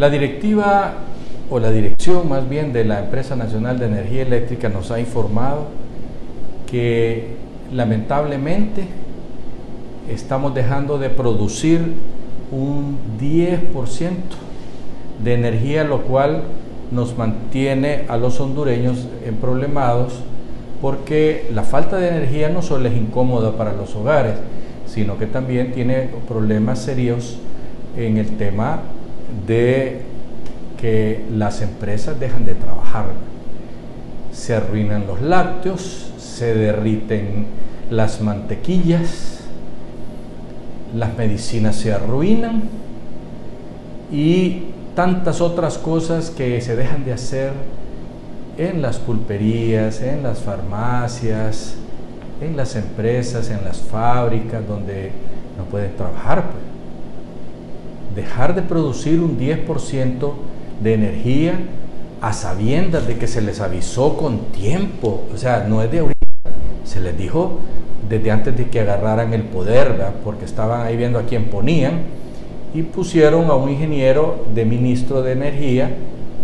La directiva o la dirección más bien de la Empresa Nacional de Energía Eléctrica nos ha informado que lamentablemente estamos dejando de producir un 10% de energía, lo cual nos mantiene a los hondureños en problemados porque la falta de energía no solo es incómoda para los hogares, sino que también tiene problemas serios en el tema de que las empresas dejan de trabajar. Se arruinan los lácteos, se derriten las mantequillas, las medicinas se arruinan y tantas otras cosas que se dejan de hacer en las pulperías, en las farmacias, en las empresas, en las fábricas donde no pueden trabajar. Pues. Dejar de producir un 10% de energía a sabiendas de que se les avisó con tiempo, o sea, no es de ahorita, se les dijo desde antes de que agarraran el poder, porque estaban ahí viendo a quién ponían y pusieron a un ingeniero de ministro de energía,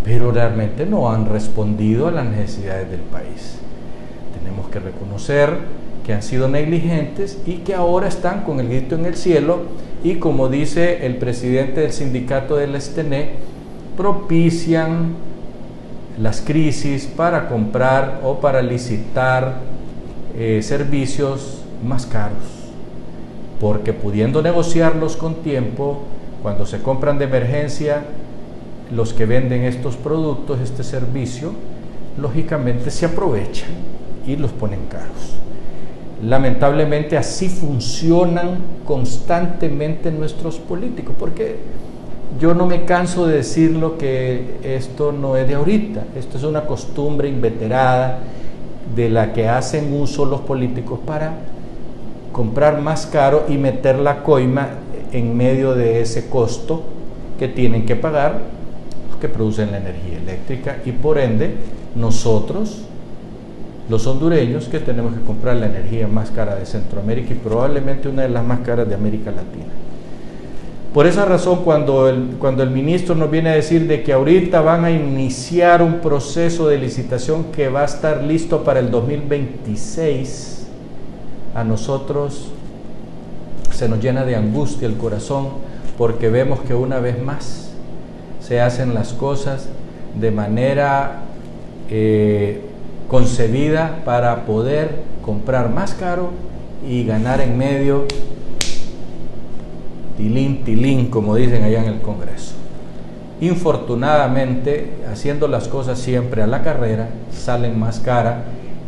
pero realmente no han respondido a las necesidades del país. Tenemos que reconocer que han sido negligentes y que ahora están con el grito en el cielo y como dice el presidente del sindicato del Estené, propician las crisis para comprar o para licitar eh, servicios más caros, porque pudiendo negociarlos con tiempo, cuando se compran de emergencia, los que venden estos productos, este servicio, lógicamente se aprovechan y los ponen caros. Lamentablemente así funcionan constantemente nuestros políticos, porque yo no me canso de decirlo que esto no es de ahorita, esto es una costumbre inveterada de la que hacen uso los políticos para comprar más caro y meter la coima en medio de ese costo que tienen que pagar los que producen la energía eléctrica y por ende nosotros los hondureños que tenemos que comprar la energía más cara de Centroamérica y probablemente una de las más caras de América Latina. Por esa razón, cuando el, cuando el ministro nos viene a decir de que ahorita van a iniciar un proceso de licitación que va a estar listo para el 2026, a nosotros se nos llena de angustia el corazón porque vemos que una vez más se hacen las cosas de manera eh, concebida para poder comprar más caro y ganar en medio tilín, tilín, como dicen allá en el Congreso. Infortunadamente, haciendo las cosas siempre a la carrera, salen más cara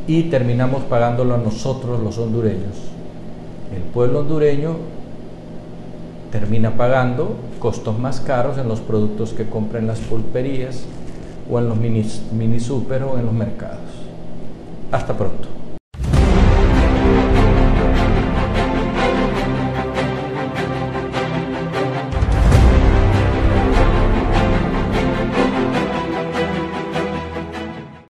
y terminamos pagándolo a nosotros los hondureños. El pueblo hondureño termina pagando costos más caros en los productos que compra en las pulperías o en los mini, mini super o en los mercados. Hasta pronto.